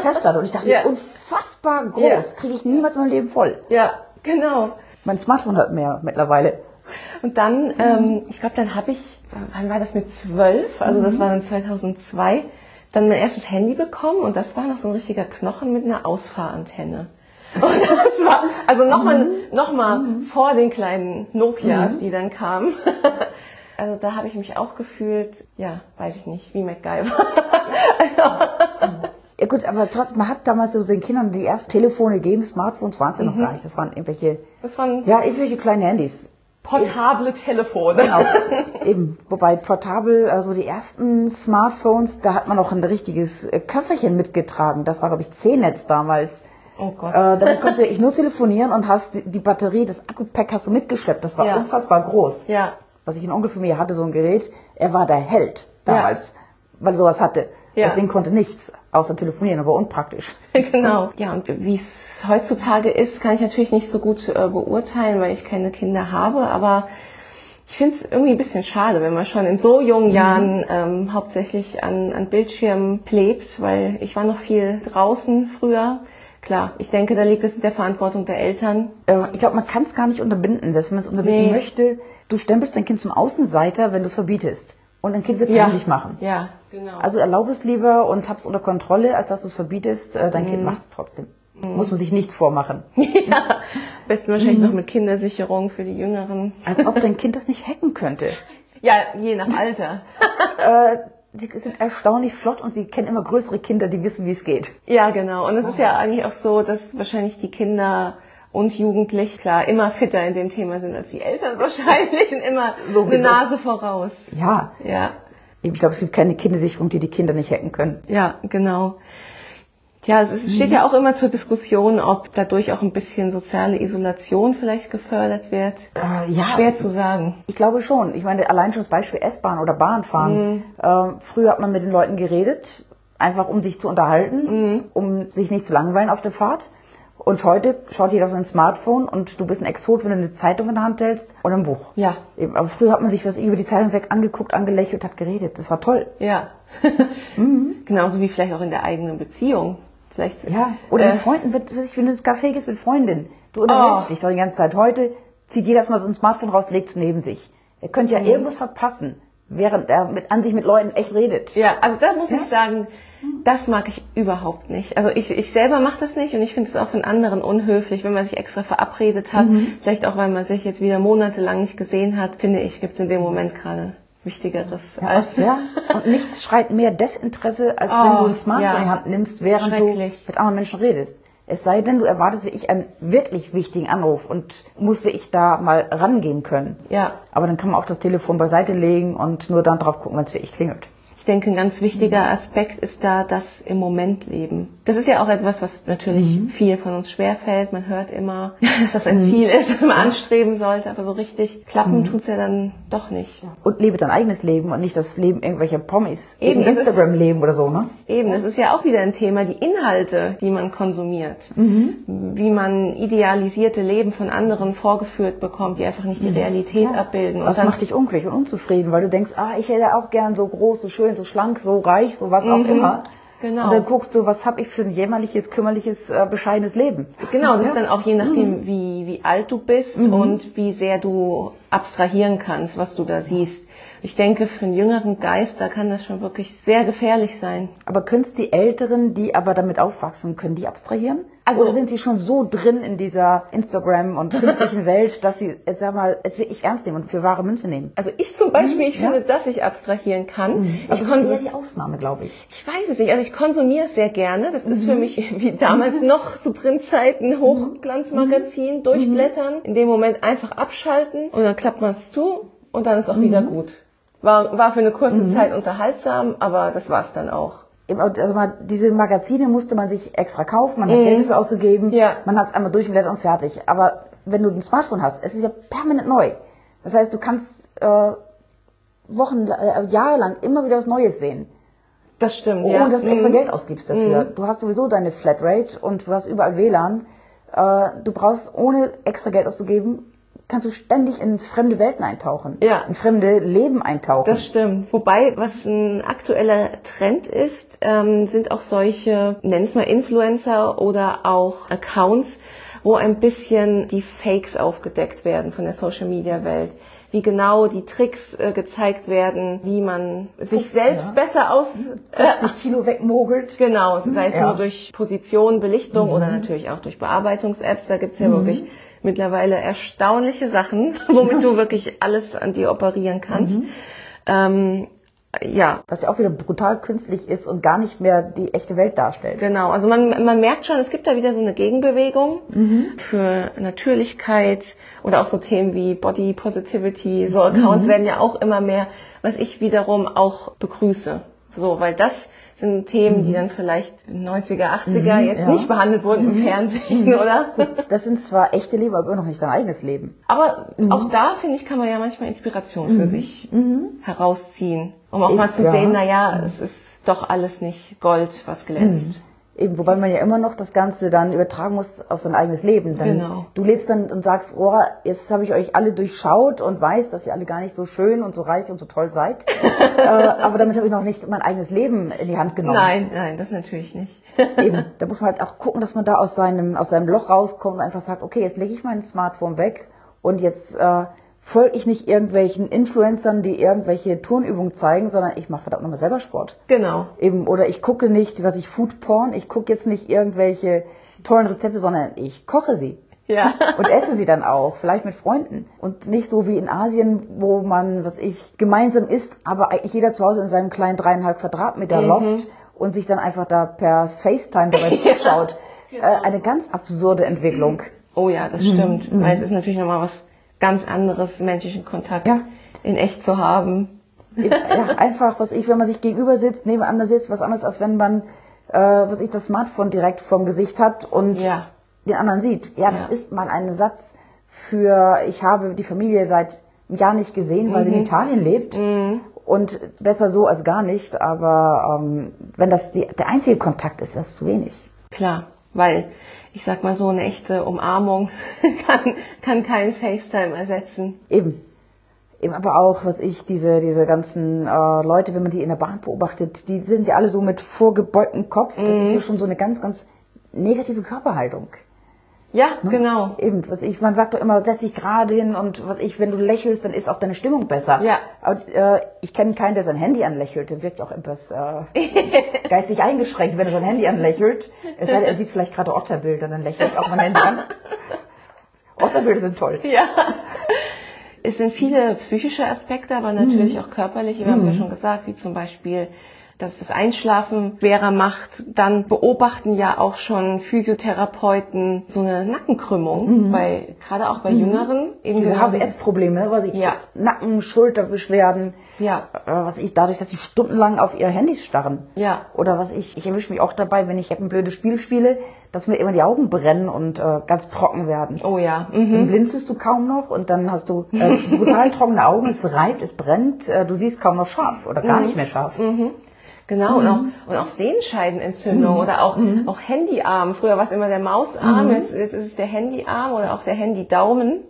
[SPEAKER 2] Festplatte. Und ich dachte, ja. unfassbar groß. Ja. Kriege ich niemals in meinem Leben voll.
[SPEAKER 1] Ja, genau.
[SPEAKER 2] Mein Smartphone hat mehr mittlerweile.
[SPEAKER 1] Und dann, ähm, ich glaube, dann habe ich, wann war das mit zwölf? Also das mhm. war dann 2002, dann mein erstes Handy bekommen und das war noch so ein richtiger Knochen mit einer Ausfahrantenne. Und das war, also nochmal mhm. noch mal mhm. vor den kleinen Nokias, mhm. die dann kamen. Also da habe ich mich auch gefühlt, ja, weiß ich nicht, wie MacGyver.
[SPEAKER 2] Ja gut, aber trotzdem, man hat damals so den Kindern die ersten Telefone gegeben, Smartphones waren es ja noch mhm. gar nicht. Das waren irgendwelche, das waren, ja, irgendwelche kleine Handys
[SPEAKER 1] portable Telefone. Genau.
[SPEAKER 2] Eben. Wobei portabel, also die ersten Smartphones, da hat man noch ein richtiges äh, Köfferchen mitgetragen. Das war, glaube ich, C-Netz damals. Oh Gott. Äh, damit konnte ich nur telefonieren und hast die, die Batterie, das Akku-Pack hast du mitgeschleppt. Das war ja. unfassbar groß. Ja. Was ich in Onkel für mir hatte, so ein Gerät. Er war der Held damals. Ja weil er sowas hatte. Ja. Das Ding konnte nichts, außer telefonieren, aber unpraktisch.
[SPEAKER 1] genau. Ja, und wie es heutzutage ist, kann ich natürlich nicht so gut äh, beurteilen, weil ich keine Kinder habe, aber ich finde es irgendwie ein bisschen schade, wenn man schon in so jungen mhm. Jahren ähm, hauptsächlich an, an Bildschirmen klebt, weil ich war noch viel draußen früher klar, ich denke, da liegt es in der Verantwortung der Eltern.
[SPEAKER 2] Äh, ich glaube, man kann es gar nicht unterbinden, selbst wenn man es unterbinden
[SPEAKER 1] Nee.
[SPEAKER 2] möchte. Du stempelst dein Kind zum Außenseiter, wenn du es verbietest. Und ein Kind wird es
[SPEAKER 1] Ja.
[SPEAKER 2] heimlich machen.
[SPEAKER 1] Ja, genau.
[SPEAKER 2] Also erlaube es lieber und hab's unter Kontrolle, als dass du es verbietest. Äh, Dein
[SPEAKER 1] Mhm.
[SPEAKER 2] Kind macht es trotzdem. Muss man sich nichts vormachen.
[SPEAKER 1] ja, besten wahrscheinlich noch mit Kindersicherung für die Jüngeren.
[SPEAKER 2] Als ob dein Kind das nicht hacken könnte.
[SPEAKER 1] Ja, je nach Alter.
[SPEAKER 2] Sie sind erstaunlich flott und sie kennen immer größere Kinder, die wissen, wie es geht.
[SPEAKER 1] Ja, genau. Und es ist ja eigentlich auch so, dass wahrscheinlich die Kinder und Jugendlich, klar, immer fitter in dem Thema sind als die Eltern wahrscheinlich und immer so eine. Nase voraus.
[SPEAKER 2] Ja,
[SPEAKER 1] Ja,
[SPEAKER 2] ich glaube, es gibt keine Kindersicherung, die die Kinder nicht hacken können.
[SPEAKER 1] ja, genau. Ja, es steht ja auch immer zur Diskussion, ob dadurch auch ein bisschen soziale Isolation vielleicht gefördert wird.
[SPEAKER 2] Äh, ja,
[SPEAKER 1] Schwer zu sagen.
[SPEAKER 2] Ich glaube schon. Ich meine, allein schon das Beispiel S-Bahn oder Bahnfahren. Ähm, früher hat man mit den Leuten geredet, einfach um sich zu unterhalten, um sich nicht zu langweilen auf der Fahrt. Und heute schaut jeder auf sein Smartphone und du bist ein Exot, wenn du eine Zeitung in der Hand hältst oder ein Buch.
[SPEAKER 1] Ja.
[SPEAKER 2] Eben, Aber früher hat man sich was über die Zeitung weg angeguckt, angelächelt, hat geredet. Das war toll.
[SPEAKER 1] Ja. Genauso wie vielleicht auch in der eigenen Beziehung. Vielleicht,
[SPEAKER 2] Ja. Oder
[SPEAKER 1] äh,
[SPEAKER 2] mit Freunden, wenn, wenn du ins Café gehst mit Freundinnen. Du unterhältst
[SPEAKER 1] Oh.
[SPEAKER 2] dich doch die ganze Zeit. Heute zieht jeder erstmal sein Smartphone raus, legt es neben sich. Er könnte
[SPEAKER 1] Mhm.
[SPEAKER 2] ja irgendwas verpassen, während er mit, an sich mit Leuten echt redet.
[SPEAKER 1] Ja, also da muss ich sagen, das mag ich überhaupt nicht. Also ich, ich selber mache das nicht und ich finde es auch von anderen unhöflich, wenn man sich extra verabredet hat. Vielleicht auch, weil man sich jetzt wieder monatelang nicht gesehen hat, finde ich, gibt es in dem Moment gerade Wichtigeres als...
[SPEAKER 2] Ja, und nichts schreit mehr Desinteresse, als
[SPEAKER 1] Oh,
[SPEAKER 2] wenn du ein Smartphone
[SPEAKER 1] ja.
[SPEAKER 2] in die Hand nimmst, während du mit anderen Menschen redest. Es sei denn, du erwartest wie ich einen wirklich wichtigen Anruf und musst wie ich da mal rangehen können.
[SPEAKER 1] Ja,
[SPEAKER 2] Aber dann kann man auch das Telefon beiseite legen und nur dann drauf gucken, wenn es wirklich klingelt.
[SPEAKER 1] Ich denke, ein ganz wichtiger Aspekt ist da das im Moment leben. Das ist ja auch etwas, was natürlich vielen von uns schwerfällt. Man hört immer, dass das ein Ziel ist, das man anstreben sollte, aber so richtig klappen tut's ja dann doch nicht.
[SPEAKER 2] Und lebe dein eigenes Leben und nicht das Leben irgendwelcher Promis.
[SPEAKER 1] Eben, das
[SPEAKER 2] Instagram-Leben oder so, ne?
[SPEAKER 1] Eben, das ist ja auch wieder ein Thema, die Inhalte, die man konsumiert. Wie man idealisierte Leben von anderen vorgeführt bekommt, die einfach nicht die Realität abbilden.
[SPEAKER 2] Was
[SPEAKER 1] dann-
[SPEAKER 2] macht dich unglücklich und unzufrieden, weil du denkst, ah, ich hätte auch gern so groß, so schön, so schlank, so reich, so was auch immer.
[SPEAKER 1] Genau.
[SPEAKER 2] Und dann guckst du, was habe ich für ein jämmerliches, kümmerliches, äh, bescheidenes Leben.
[SPEAKER 1] Genau, das ist dann auch je nachdem, wie, wie alt du bist und wie sehr du abstrahieren kannst, was du da siehst. Ich denke, für einen jüngeren Geist, da kann das schon wirklich sehr gefährlich sein.
[SPEAKER 2] Aber können es die Älteren, die aber damit aufwachsen, können die abstrahieren?
[SPEAKER 1] Also-
[SPEAKER 2] Oder sind sie schon so drin in dieser Instagram- und künstlichen Welt, dass sie, es sag mal, es wirklich ernst nehmen und für wahre Münze nehmen?
[SPEAKER 1] Also ich zum Beispiel, ich finde, dass ich abstrahieren kann.
[SPEAKER 2] Also
[SPEAKER 1] ich
[SPEAKER 2] das ist
[SPEAKER 1] konsum-
[SPEAKER 2] eher die Ausnahme, glaube ich.
[SPEAKER 1] Ich weiß es nicht. Also ich konsumiere es sehr gerne. Das ist für
[SPEAKER 2] Mhm.
[SPEAKER 1] mich wie damals noch zu Printzeiten Hochglanzmagazin durchblättern, in dem Moment einfach abschalten und dann klappt man es zu und dann ist auch wieder
[SPEAKER 2] Mhm.
[SPEAKER 1] gut. War, war für eine kurze Zeit unterhaltsam, aber das war's dann auch.
[SPEAKER 2] Also mal, diese Magazine musste man sich extra kaufen, man hat Geld dafür ausgegeben,
[SPEAKER 1] Mhm. Ja.
[SPEAKER 2] man hat es einmal durchgeblättert und fertig. Aber wenn du ein Smartphone hast, es ist ja permanent neu. Das heißt, du kannst äh, Wochen, äh, jahrelang immer wieder was Neues sehen.
[SPEAKER 1] Das stimmt,
[SPEAKER 2] ohne
[SPEAKER 1] ja.
[SPEAKER 2] dass du extra
[SPEAKER 1] Mhm.
[SPEAKER 2] Geld ausgibst dafür. Du hast sowieso deine Flatrate und du hast überall WLAN. Äh, du brauchst, ohne extra Geld auszugeben, kannst du ständig in fremde Welten eintauchen.
[SPEAKER 1] Ja.
[SPEAKER 2] In fremde Leben eintauchen.
[SPEAKER 1] Das stimmt. Wobei, was ein aktueller Trend ist, ähm, sind auch solche, nenn es mal Influencer oder auch Accounts, wo ein bisschen die Fakes aufgedeckt werden von der Social Media Welt. Wie genau die Tricks äh, gezeigt werden, wie man sich selbst besser aus, äh,
[SPEAKER 2] 50 Kilo wegmogelt.
[SPEAKER 1] Genau, sei es
[SPEAKER 2] Ja.
[SPEAKER 1] nur durch Position, Belichtung oder natürlich auch durch Bearbeitungs-Apps. Da gibt's ja wirklich mittlerweile erstaunliche Sachen, womit du wirklich alles an dir operieren kannst. Ähm, ja,
[SPEAKER 2] Was ja auch wieder brutal künstlich ist und gar nicht mehr die echte Welt darstellt.
[SPEAKER 1] genau. Also man, man merkt schon, es gibt da wieder so eine Gegenbewegung für Natürlichkeit oder auch so Themen wie Body Positivity. So Accounts werden ja auch immer mehr, was ich wiederum auch begrüße. So, weil das sind Themen, die dann vielleicht in 90er, 80er jetzt
[SPEAKER 2] ja.
[SPEAKER 1] nicht behandelt wurden im Fernsehen, oder?
[SPEAKER 2] Das sind zwar echte Leben, aber immer noch nicht dein eigenes Leben.
[SPEAKER 1] Aber auch da, finde ich, kann man ja manchmal Inspiration für sich herausziehen. Um auch mal zu
[SPEAKER 2] ja.
[SPEAKER 1] sehen, na ja, es ist doch alles nicht Gold, was glänzt.
[SPEAKER 2] Eben, wobei man ja immer noch das Ganze dann übertragen muss auf sein eigenes Leben. Denn
[SPEAKER 1] Genau.
[SPEAKER 2] Du lebst dann und sagst, oh, jetzt habe ich euch alle durchschaut und weiß, dass ihr alle gar nicht so schön und so reich und so toll seid. äh, aber damit habe ich noch nicht mein eigenes Leben in die Hand genommen.
[SPEAKER 1] Nein, nein, das natürlich nicht.
[SPEAKER 2] Eben, da muss man halt auch gucken, dass man da aus seinem, aus seinem Loch rauskommt und einfach sagt, okay, jetzt lege ich mein Smartphone weg und jetzt äh, folge ich nicht irgendwelchen Influencern, die irgendwelche Turnübungen zeigen, sondern ich mache verdammt nochmal selber Sport.
[SPEAKER 1] Genau.
[SPEAKER 2] Eben, oder ich gucke nicht, was ich Food Porn, ich gucke jetzt nicht irgendwelche tollen Rezepte, sondern ich koche sie.
[SPEAKER 1] Ja.
[SPEAKER 2] Und esse sie dann auch, vielleicht mit Freunden. Und nicht so wie in Asien, wo man, was ich, gemeinsam isst, aber eigentlich jeder zu Hause in seinem kleinen dreieinhalb Quadratmeter Loft und sich dann einfach da per FaceTime dabei zuschaut. äh, eine ganz absurde Entwicklung.
[SPEAKER 1] Oh ja, das stimmt. Weil es ist natürlich nochmal was ganz anderes, menschlichen Kontakt
[SPEAKER 2] Ja.
[SPEAKER 1] in echt zu haben.
[SPEAKER 2] ja, einfach, was ich, wenn man sich gegenüber sitzt, nebeneinander sitzt, was anderes, als wenn man, äh, was ich, das Smartphone direkt vorm Gesicht hat und
[SPEAKER 1] Ja.
[SPEAKER 2] den anderen sieht. Ja, das ist mal ein Satz für, ich habe die Familie seit einem Jahr nicht gesehen, weil sie in Italien lebt. Und besser so als gar nicht, aber ähm, wenn das die, der einzige Kontakt ist, das ist zu wenig.
[SPEAKER 1] Klar, weil ich sag mal so eine echte Umarmung kann, kann kein FaceTime ersetzen.
[SPEAKER 2] Eben. Eben aber auch, was ich, diese, diese ganzen äh, Leute, wenn man die in der Bahn beobachtet, die sind ja alle so mit vorgebeugtem Kopf. Das ist ja schon so eine ganz, ganz negative Körperhaltung.
[SPEAKER 1] Ja, genau.
[SPEAKER 2] Eben, was ich, man sagt doch immer, setz dich gerade hin und was ich, wenn du lächelst, dann ist auch deine Stimmung besser.
[SPEAKER 1] Ja.
[SPEAKER 2] Aber, äh, ich kenne keinen, der sein Handy anlächelt. Der wirkt auch etwas äh, geistig eingeschränkt, wenn er sein Handy anlächelt. Es sei denn, er sieht vielleicht gerade Otterbilder, dann lächelt auch mein Handy an. Otterbilder sind toll.
[SPEAKER 1] Ja. Es sind viele psychische Aspekte, aber natürlich
[SPEAKER 2] Mhm.
[SPEAKER 1] auch körperliche. Wir haben es ja schon gesagt, wie zum Beispiel, dass das Einschlafen schwerer macht. Dann beobachten ja auch schon Physiotherapeuten so eine Nackenkrümmung, bei, gerade auch bei Jüngeren. Eben
[SPEAKER 2] Mhm. Diese HWS-Probleme, was ich,
[SPEAKER 1] Ja.
[SPEAKER 2] Nacken, Schulterbeschwerden,
[SPEAKER 1] Ja.
[SPEAKER 2] äh, was ich, dadurch, dass sie stundenlang auf ihre Handys starren.
[SPEAKER 1] Ja.
[SPEAKER 2] Oder was ich, ich erwische mich auch dabei, wenn ich ein blödes Spiel spiele, dass mir immer die Augen brennen und äh, ganz trocken werden.
[SPEAKER 1] Oh ja. Mhm.
[SPEAKER 2] Dann blinzelst du kaum noch und dann hast du äh, brutal trockene Augen, es reibt, es brennt, äh, du siehst kaum noch scharf oder
[SPEAKER 1] Mhm.
[SPEAKER 2] gar nicht mehr scharf.
[SPEAKER 1] Genau, und, auch, und auch Sehenscheidenentzündung oder auch, auch Handyarm. Früher war es immer der Mausarm, jetzt, jetzt ist es der Handyarm oder auch der Handydaumen.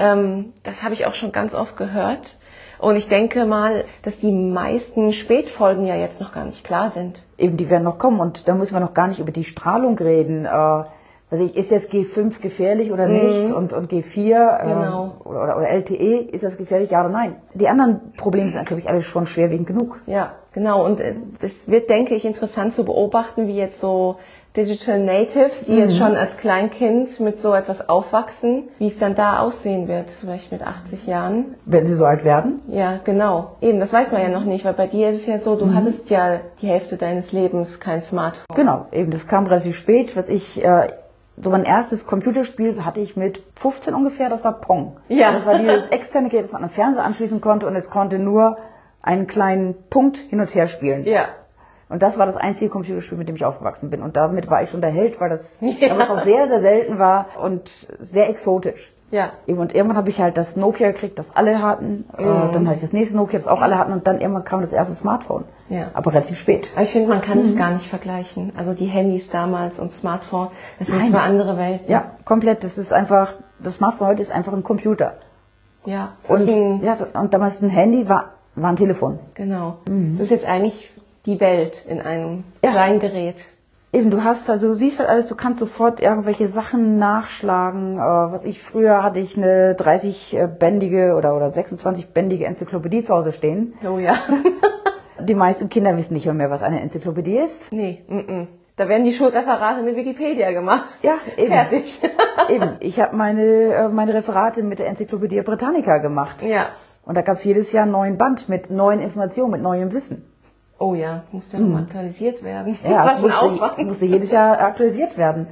[SPEAKER 1] Ähm, das habe ich auch schon ganz oft gehört. Und ich denke mal, dass die meisten Spätfolgen ja jetzt noch gar nicht klar sind.
[SPEAKER 2] Eben, die werden noch kommen und da müssen wir noch gar nicht über die Strahlung reden. Äh, also ich, ist jetzt G5 gefährlich oder nicht und, und G4 äh,
[SPEAKER 1] Genau.
[SPEAKER 2] oder, oder, oder LTE, ist das gefährlich, ja oder nein? Die anderen Probleme sind, glaube ich, alle schon schwerwiegend genug.
[SPEAKER 1] Ja, genau. Und äh, das wird, denke ich, interessant zu beobachten, wie jetzt so Digital Natives, die jetzt schon als Kleinkind mit so etwas aufwachsen, wie es dann da aussehen wird, vielleicht mit 80 Jahren.
[SPEAKER 2] Wenn sie so alt werden.
[SPEAKER 1] Ja, genau. Eben, das weiß man ja noch nicht, weil bei dir ist es ja so, du hattest ja die Hälfte deines Lebens kein Smartphone.
[SPEAKER 2] Genau, eben, das kam relativ spät. Was ich, äh, so mein erstes Computerspiel hatte ich mit 15 ungefähr, das war Pong.
[SPEAKER 1] Ja.
[SPEAKER 2] Das war dieses externe Gerät, das man am Fernseher anschließen konnte und es konnte nur einen kleinen Punkt hin und her spielen.
[SPEAKER 1] Ja.
[SPEAKER 2] Und das war das einzige Computerspiel, mit dem ich aufgewachsen bin. Und damit war ich schon der Held, weil das
[SPEAKER 1] Ja.
[SPEAKER 2] damals auch sehr, sehr selten war und sehr exotisch.
[SPEAKER 1] Ja.
[SPEAKER 2] Und irgendwann habe ich halt das Nokia gekriegt, das alle hatten. Äh, Dann hatte ich das nächste Nokia, das auch alle hatten. Und dann irgendwann kam das erste Smartphone.
[SPEAKER 1] Ja.
[SPEAKER 2] Aber relativ spät.
[SPEAKER 1] Aber ich finde, man kann es gar nicht vergleichen. Also die Handys damals und Smartphone, das sind
[SPEAKER 2] Nein.
[SPEAKER 1] zwei andere Welten.
[SPEAKER 2] Ja, komplett. Das ist einfach, das Smartphone heute ist einfach ein Computer.
[SPEAKER 1] Ja.
[SPEAKER 2] Und,
[SPEAKER 1] ein,
[SPEAKER 2] ja, und damals ein Handy war, war ein Telefon.
[SPEAKER 1] genau. Das ist jetzt eigentlich die Welt in einem
[SPEAKER 2] Ja.
[SPEAKER 1] kleinen Gerät.
[SPEAKER 2] Eben, du hast also, du siehst halt alles, du kannst sofort irgendwelche Sachen nachschlagen. Äh, was ich früher hatte ich eine 30-bändige oder, oder 26-bändige Enzyklopädie zu Hause stehen.
[SPEAKER 1] Oh ja.
[SPEAKER 2] Die meisten Kinder wissen nicht mehr, mehr was eine Enzyklopädie ist.
[SPEAKER 1] nee, mm -mm. da werden die Schulreferate mit Wikipedia gemacht.
[SPEAKER 2] Ja, eben.
[SPEAKER 1] Fertig.
[SPEAKER 2] Eben, ich habe meine, äh, meine Referate mit der Enzyklopädie Britannica gemacht.
[SPEAKER 1] ja.
[SPEAKER 2] Und da gab es jedes Jahr einen neuen Band mit neuen Informationen, mit neuem Wissen.
[SPEAKER 1] Oh ja, muss ja nochmal aktualisiert werden.
[SPEAKER 2] Ja, es musste, musste jedes Jahr aktualisiert werden.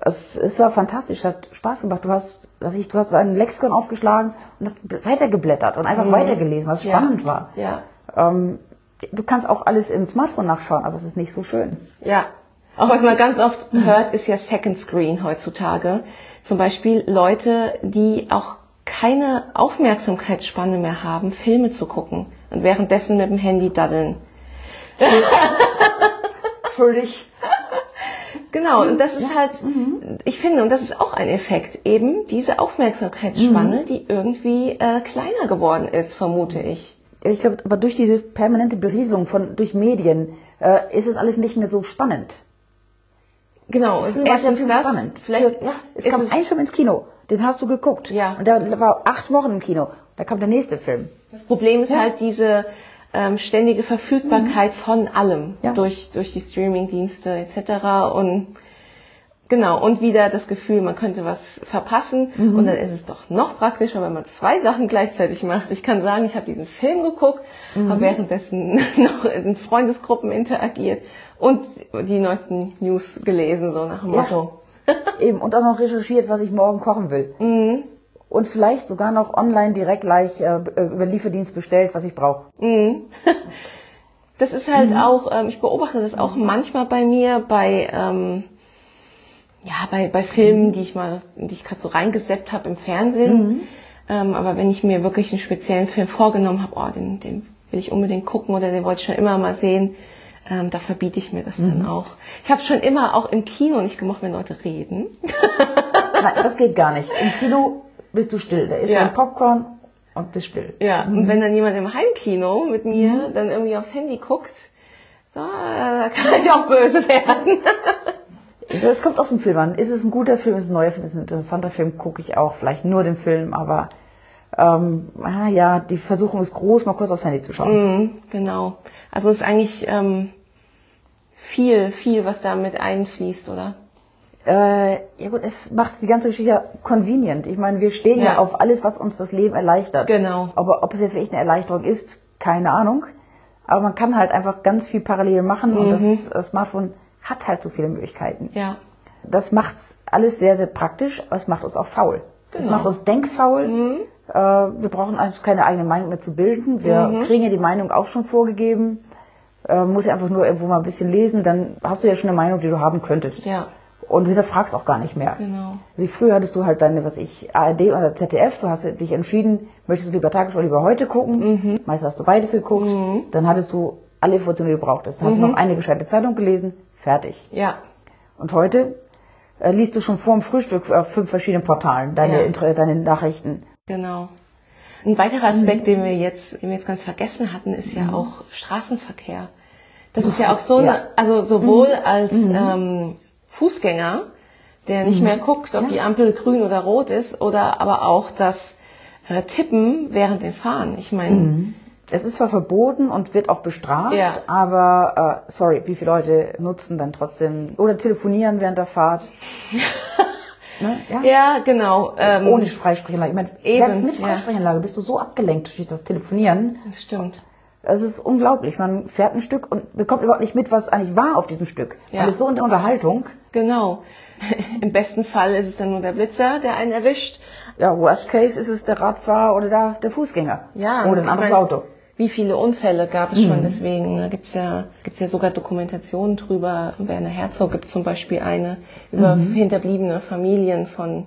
[SPEAKER 2] Es, es war fantastisch, hat Spaß gemacht. Du hast, was ich, du hast ein Lexikon aufgeschlagen und hast weitergeblättert und einfach weitergelesen, was spannend
[SPEAKER 1] ja.
[SPEAKER 2] war.
[SPEAKER 1] Ja.
[SPEAKER 2] Ähm, du kannst auch alles im Smartphone nachschauen, aber es ist nicht so schön.
[SPEAKER 1] Ja. Auch was man ganz oft hört, ist ja Second Screen heutzutage. Zum Beispiel Leute, die auch keine Aufmerksamkeitsspanne mehr haben, Filme zu gucken und währenddessen mit dem Handy daddeln.
[SPEAKER 2] Schuldig.
[SPEAKER 1] Genau, und das ist halt, ich finde, und das ist auch ein Effekt, eben diese Aufmerksamkeitsspanne, die irgendwie äh, kleiner geworden ist, vermute ich.
[SPEAKER 2] Ich glaube, aber durch diese permanente Berieselung von durch Medien äh, ist es alles nicht mehr so spannend.
[SPEAKER 1] Genau,
[SPEAKER 2] es ja
[SPEAKER 1] erstens
[SPEAKER 2] viel
[SPEAKER 1] das,
[SPEAKER 2] spannend.
[SPEAKER 1] vielleicht
[SPEAKER 2] ja, es
[SPEAKER 1] ist
[SPEAKER 2] kam
[SPEAKER 1] es-
[SPEAKER 2] ein Film ins Kino, den hast du geguckt.
[SPEAKER 1] Ja.
[SPEAKER 2] Und der war acht Wochen im Kino. Da kam der nächste Film.
[SPEAKER 1] Das Problem ist
[SPEAKER 2] Ja.
[SPEAKER 1] halt diese ähm, ständige Verfügbarkeit von allem
[SPEAKER 2] Ja.
[SPEAKER 1] durch, durch die Streamingdienste etc. Und genau, und wieder das Gefühl, man könnte was verpassen. Und dann ist es doch noch praktischer, wenn man zwei Sachen gleichzeitig macht. Ich kann sagen, ich habe diesen Film geguckt, habe währenddessen noch in Freundesgruppen interagiert und die neuesten News gelesen, so nach dem
[SPEAKER 2] Ja.
[SPEAKER 1] Motto.
[SPEAKER 2] Eben, und auch noch recherchiert, was ich morgen kochen will.
[SPEAKER 1] Mhm.
[SPEAKER 2] Und vielleicht sogar noch online direkt gleich äh, über den Lieferdienst bestellt, was ich brauche.
[SPEAKER 1] Das ist halt
[SPEAKER 2] Mhm.
[SPEAKER 1] auch, ähm, ich beobachte das auch manchmal bei mir, bei, ähm, ja, bei, bei
[SPEAKER 2] Mhm.
[SPEAKER 1] Filmen, die ich mal, die ich gerade so reingeseppt habe im Fernsehen.
[SPEAKER 2] Mhm.
[SPEAKER 1] Ähm, aber wenn ich mir wirklich einen speziellen Film vorgenommen habe, oh, den, den will ich unbedingt gucken oder den wollte ich schon immer mal sehen, ähm, da verbiete ich mir das
[SPEAKER 2] Mhm.
[SPEAKER 1] dann auch. Ich habe schon immer auch im Kino nicht gemocht, wenn Leute reden.
[SPEAKER 2] Nein, das geht gar nicht. Im Kino bist du still. Da ist
[SPEAKER 1] Ja.
[SPEAKER 2] ein Popcorn und bist still.
[SPEAKER 1] Ja,
[SPEAKER 2] Mhm.
[SPEAKER 1] und wenn dann jemand im Heimkino mit mir dann irgendwie aufs Handy guckt, da kann ich auch böse werden.
[SPEAKER 2] Also es kommt auf den Film an. Ist es ein guter Film, ist es ein neuer Film, ist es ein interessanter Film, gucke ich auch. Vielleicht nur den Film, aber ähm, ah, ja, die Versuchung ist groß, mal kurz aufs Handy zu schauen.
[SPEAKER 1] Mhm, genau. Also es ist eigentlich ähm, viel, viel, was da mit einfließt, oder?
[SPEAKER 2] Äh, ja gut, es macht die ganze Geschichte ja convenient. Ich meine, wir stehen ja.
[SPEAKER 1] Ja.
[SPEAKER 2] auf alles, was uns das Leben erleichtert.
[SPEAKER 1] Genau.
[SPEAKER 2] Aber ob es jetzt wirklich eine Erleichterung ist, keine Ahnung. Aber man kann halt einfach ganz viel parallel machen und das, das Smartphone hat halt so viele Möglichkeiten.
[SPEAKER 1] Ja.
[SPEAKER 2] Das macht's alles sehr, sehr praktisch, aber es macht uns auch faul. Es
[SPEAKER 1] Genau.
[SPEAKER 2] macht uns denkfaul. Äh, wir brauchen also keine eigene Meinung mehr zu bilden. Wir kriegen ja die Meinung auch schon vorgegeben. Äh, muss ja einfach nur irgendwo mal ein bisschen lesen, dann hast du ja schon eine Meinung, die du haben könntest.
[SPEAKER 1] Ja.
[SPEAKER 2] Und hinterfragst auch gar nicht mehr.
[SPEAKER 1] Genau.
[SPEAKER 2] Also früher hattest du halt deine, was ich, ARD oder ZDF, du hast dich entschieden, möchtest du lieber Tagesschau, lieber heute gucken.
[SPEAKER 1] Mhm.
[SPEAKER 2] Meist hast du beides geguckt. Dann hattest du alle Informationen, die du brauchtest. Dann hast
[SPEAKER 1] Mhm.
[SPEAKER 2] du noch eine gescheite Zeitung gelesen, fertig.
[SPEAKER 1] Ja.
[SPEAKER 2] Und heute äh, liest du schon vor dem Frühstück auf fünf verschiedenen Portalen deine,
[SPEAKER 1] Ja.
[SPEAKER 2] Deine Nachrichten.
[SPEAKER 1] Genau. Ein weiterer Aspekt, den wir jetzt, den wir jetzt ganz vergessen hatten, ist ja auch Straßenverkehr. Das ist ja auch so
[SPEAKER 2] Ja.
[SPEAKER 1] eine, also sowohl als ähm, Fußgänger, der nicht mehr guckt, ob die Ampel grün oder rot ist, oder aber auch das äh, Tippen während dem Fahren. Ich meine,
[SPEAKER 2] Es ist zwar verboten und wird auch bestraft,
[SPEAKER 1] Ja.
[SPEAKER 2] aber äh, sorry, wie viele Leute nutzen dann trotzdem oder telefonieren während der Fahrt? ne? ja.
[SPEAKER 1] ja, genau. Ähm,
[SPEAKER 2] Ohne Freisprechanlage. Ich meine,
[SPEAKER 1] Eben,
[SPEAKER 2] selbst mit
[SPEAKER 1] ja.
[SPEAKER 2] Freisprechanlage bist du so abgelenkt durch das Telefonieren.
[SPEAKER 1] Das stimmt.
[SPEAKER 2] Es ist unglaublich. Man fährt ein Stück und bekommt überhaupt nicht mit, was eigentlich war auf diesem Stück.
[SPEAKER 1] Ja.
[SPEAKER 2] Man ist so in der Unterhaltung.
[SPEAKER 1] Genau. Im besten Fall ist es dann nur der Blitzer, der einen erwischt.
[SPEAKER 2] Ja, worst case ist es der Radfahrer oder der, der Fußgänger.
[SPEAKER 1] Ja,
[SPEAKER 2] Oder ein anderes Auto.
[SPEAKER 1] Wie viele Unfälle gab es schon, deswegen da gibt's ja, gibt's ja sogar Dokumentationen drüber. Werner Herzog gibt zum Beispiel eine über hinterbliebene Familien von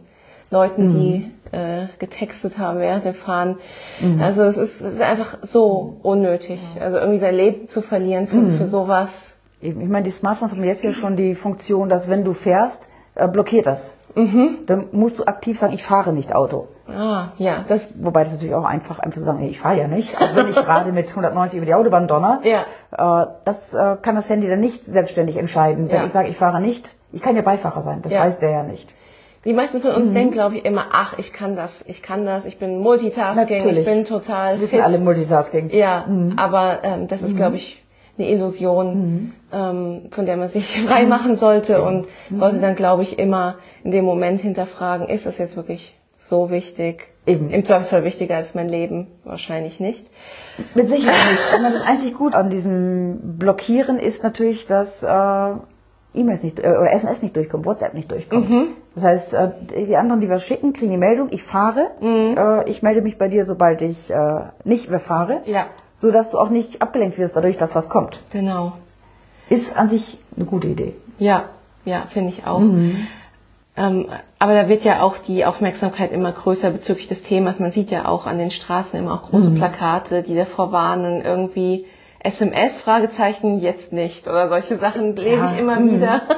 [SPEAKER 1] Leuten, die äh, getextet haben während dem Fahren. Also es ist, es ist einfach so unnötig. Also irgendwie sein Leben zu verlieren für, für sowas.
[SPEAKER 2] Ich meine, die Smartphones haben jetzt ja schon die Funktion, dass wenn du fährst, äh, blockiert das.
[SPEAKER 1] Mhm.
[SPEAKER 2] Dann musst du aktiv sagen, ich fahre nicht Auto.
[SPEAKER 1] Ah, ja, das,
[SPEAKER 2] Wobei das natürlich auch einfach, einfach zu sagen, ich fahre ja nicht, auch wenn ich gerade mit 190 über die Autobahn donner.
[SPEAKER 1] Ja.
[SPEAKER 2] Äh, das äh, kann das Handy dann nicht selbstständig entscheiden. Wenn
[SPEAKER 1] Ja.
[SPEAKER 2] ich sage, ich fahre nicht, ich kann ja Beifahrer sein, das
[SPEAKER 1] Ja.
[SPEAKER 2] weiß der ja nicht.
[SPEAKER 1] Die meisten von
[SPEAKER 2] Mhm.
[SPEAKER 1] uns denken, glaube ich, immer, ach, ich kann das, ich kann das, ich bin Multitasking,
[SPEAKER 2] Natürlich.
[SPEAKER 1] ich bin total
[SPEAKER 2] Wir
[SPEAKER 1] fit.
[SPEAKER 2] sind alle Multitasking.
[SPEAKER 1] Ja,
[SPEAKER 2] Mhm.
[SPEAKER 1] aber ähm, das ist, glaube ich, eine Illusion, ähm, von der man sich frei machen sollte und
[SPEAKER 2] Mhm.
[SPEAKER 1] sollte dann, glaube ich, immer in dem Moment hinterfragen, ist das jetzt wirklich so wichtig?
[SPEAKER 2] Eben.
[SPEAKER 1] Im Zweifelsfall wichtiger als mein Leben? Wahrscheinlich nicht.
[SPEAKER 2] Mit Sicherheit nicht. Aber das einzig gut an diesem Blockieren ist natürlich, dass äh, E-Mails nicht äh, oder SMS nicht durchkommt, WhatsApp nicht durchkommt.
[SPEAKER 1] Mhm.
[SPEAKER 2] Das heißt, äh, die anderen, die was schicken, kriegen die Meldung, ich fahre.
[SPEAKER 1] Mhm.
[SPEAKER 2] Äh, ich melde mich bei dir, sobald ich äh, nicht mehr fahre.
[SPEAKER 1] Ja.
[SPEAKER 2] So dass du auch nicht abgelenkt wirst dadurch, dass was kommt.
[SPEAKER 1] Genau.
[SPEAKER 2] Ist an sich eine gute Idee.
[SPEAKER 1] Ja, ja, finde ich auch.
[SPEAKER 2] Mhm.
[SPEAKER 1] Ähm, aber da wird ja auch die Aufmerksamkeit immer größer bezüglich des Themas. Man sieht ja auch an den Straßen immer auch
[SPEAKER 2] Mhm.
[SPEAKER 1] große Plakate, die davor warnen, irgendwie SMS, Fragezeichen, jetzt nicht oder solche Sachen lese
[SPEAKER 2] Ja,
[SPEAKER 1] ich immer
[SPEAKER 2] mhm.
[SPEAKER 1] wieder.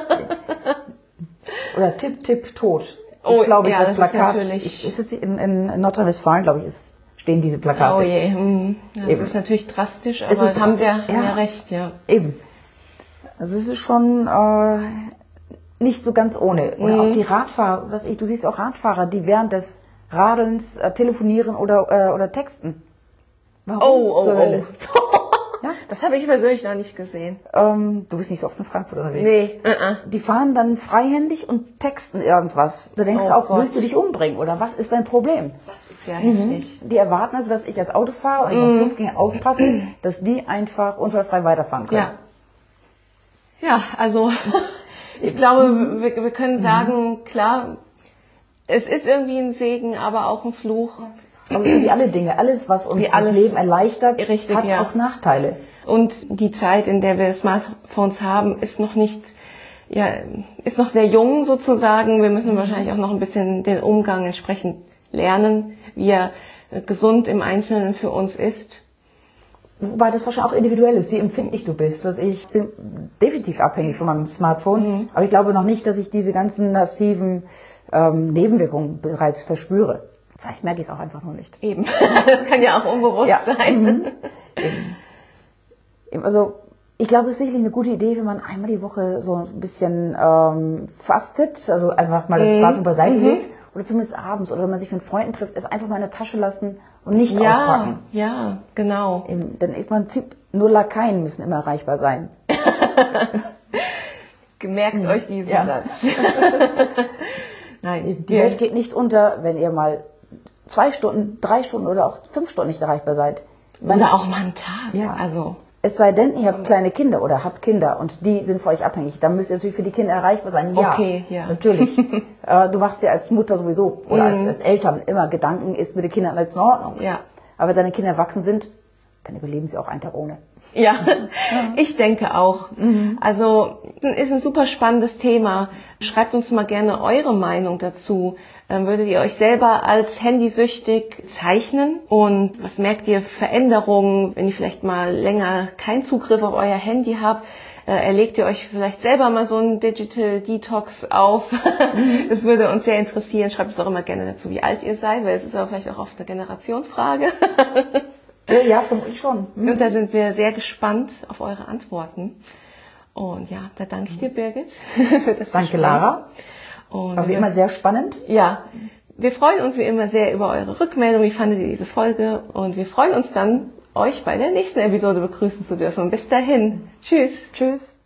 [SPEAKER 2] Oder Tipp, Tipp, Tot.
[SPEAKER 1] Oh,
[SPEAKER 2] ist, glaube ich,
[SPEAKER 1] ja,
[SPEAKER 2] das
[SPEAKER 1] das
[SPEAKER 2] Plakat.
[SPEAKER 1] ist natürlich-
[SPEAKER 2] Ich- ist es in, in Nordrhein-Westfalen, glaube ich, ist, stehen diese Plakate.
[SPEAKER 1] Oh je, hm. ja,
[SPEAKER 2] Eben.
[SPEAKER 1] das ist natürlich drastisch, aber
[SPEAKER 2] Es ist
[SPEAKER 1] haben, Sie,
[SPEAKER 2] drastisch,
[SPEAKER 1] haben
[SPEAKER 2] ja.
[SPEAKER 1] ja recht, ja.
[SPEAKER 2] Eben. Also es ist schon äh, nicht so ganz ohne. Und
[SPEAKER 1] Mhm.
[SPEAKER 2] auch die Radfahrer, was ich, du siehst auch Radfahrer, die während des Radelns äh, telefonieren oder, äh, oder texten. Warum
[SPEAKER 1] Oh, oh, oh.
[SPEAKER 2] Ja?
[SPEAKER 1] Das habe ich persönlich noch nicht gesehen.
[SPEAKER 2] Ähm, du bist nicht so oft in Frankfurt unterwegs.
[SPEAKER 1] Nee, uh
[SPEAKER 2] Die fahren dann freihändig und texten irgendwas. Du denkst
[SPEAKER 1] Oh
[SPEAKER 2] auch,
[SPEAKER 1] Gott.
[SPEAKER 2] willst du dich umbringen oder was ist dein Problem?
[SPEAKER 1] das ist ja heftig.
[SPEAKER 2] Die erwarten also, dass ich als Autofahrer und ich
[SPEAKER 1] Mhm.
[SPEAKER 2] als Fußgänger aufpasse, dass die einfach unfallfrei weiterfahren können.
[SPEAKER 1] Ja. Ja, also ich glaube, wir, wir können sagen, klar, es ist irgendwie ein Segen, aber auch ein Fluch.
[SPEAKER 2] Aber so wie alle Dinge, alles, was uns
[SPEAKER 1] Wie
[SPEAKER 2] das
[SPEAKER 1] alles-
[SPEAKER 2] Leben erleichtert,
[SPEAKER 1] Richtig,
[SPEAKER 2] hat
[SPEAKER 1] ja.
[SPEAKER 2] auch Nachteile.
[SPEAKER 1] Und die Zeit, in der wir Smartphones haben, ist noch nicht, ja, ist noch sehr jung sozusagen. Wir müssen wahrscheinlich auch noch ein bisschen den Umgang entsprechend lernen, wie er äh, gesund im Einzelnen für uns ist.
[SPEAKER 2] Wobei das wahrscheinlich auch individuell ist, wie empfindlich du bist. Also ich bin definitiv abhängig von meinem Smartphone,
[SPEAKER 1] Mhm.
[SPEAKER 2] aber ich glaube noch nicht, dass ich diese ganzen massiven ähm, Nebenwirkungen bereits verspüre. Vielleicht merke ich es auch einfach nur nicht.
[SPEAKER 1] Eben. Das kann ja auch unbewusst sein.
[SPEAKER 2] Mhm. Eben. Also ich glaube, es ist sicherlich eine gute Idee, wenn man einmal die Woche so ein bisschen ähm, fastet, also einfach mal
[SPEAKER 1] Mhm.
[SPEAKER 2] das Smartphone beiseite legt oder zumindest abends oder wenn man sich mit Freunden trifft, es einfach mal in der Tasche lassen und nicht
[SPEAKER 1] Ja,
[SPEAKER 2] auspacken.
[SPEAKER 1] ja, genau.
[SPEAKER 2] Eben, denn im Prinzip nur Lakaien müssen immer erreichbar sein.
[SPEAKER 1] Gemerkt euch diesen
[SPEAKER 2] Ja.
[SPEAKER 1] Satz. Nein,
[SPEAKER 2] Die Welt geht nicht unter, wenn ihr mal zwei Stunden, drei Stunden oder auch fünf Stunden nicht erreichbar seid.
[SPEAKER 1] oder auch mal einen Tag.
[SPEAKER 2] Ja.
[SPEAKER 1] Also,
[SPEAKER 2] Es sei denn, ihr habt kleine Kinder oder habt Kinder und die sind von euch abhängig. Dann müsst ihr natürlich für die Kinder erreichbar sein. Ja,
[SPEAKER 1] Okay, ja.
[SPEAKER 2] natürlich. äh, du machst dir als Mutter sowieso oder als, als Eltern immer Gedanken, ist mit den Kindern alles in Ordnung.
[SPEAKER 1] Mhm. Ja.
[SPEAKER 2] Aber wenn deine Kinder erwachsen sind, dann überleben sie auch einen Tag ohne.
[SPEAKER 1] Ja, ich denke auch. Also ist ein super spannendes Thema. Schreibt uns mal gerne eure Meinung dazu. Würdet ihr euch selber als handysüchtig zeichnen? Und was merkt ihr Veränderungen, wenn ihr vielleicht mal länger keinen Zugriff auf euer Handy habt? Äh, Erlegt ihr euch vielleicht selber mal so einen Digital Detox auf? Das würde uns sehr interessieren. Schreibt uns auch immer gerne dazu, wie alt ihr seid, weil es ist aber vielleicht auch oft eine Generationfrage.
[SPEAKER 2] Ja, ja vermutlich schon.
[SPEAKER 1] Und da sind wir sehr gespannt auf eure Antworten. Und ja, da danke ich dir, Birgit, für das
[SPEAKER 2] Danke,
[SPEAKER 1] Gespräch.
[SPEAKER 2] Lara.
[SPEAKER 1] Und
[SPEAKER 2] War wie
[SPEAKER 1] wir-
[SPEAKER 2] immer sehr spannend.
[SPEAKER 1] ja, wir freuen uns wie immer sehr über eure Rückmeldung. Wie fandet ihr diese Folge? Und wir freuen uns dann, euch bei der nächsten Episode begrüßen zu dürfen. Bis dahin. Tschüss.
[SPEAKER 2] Tschüss.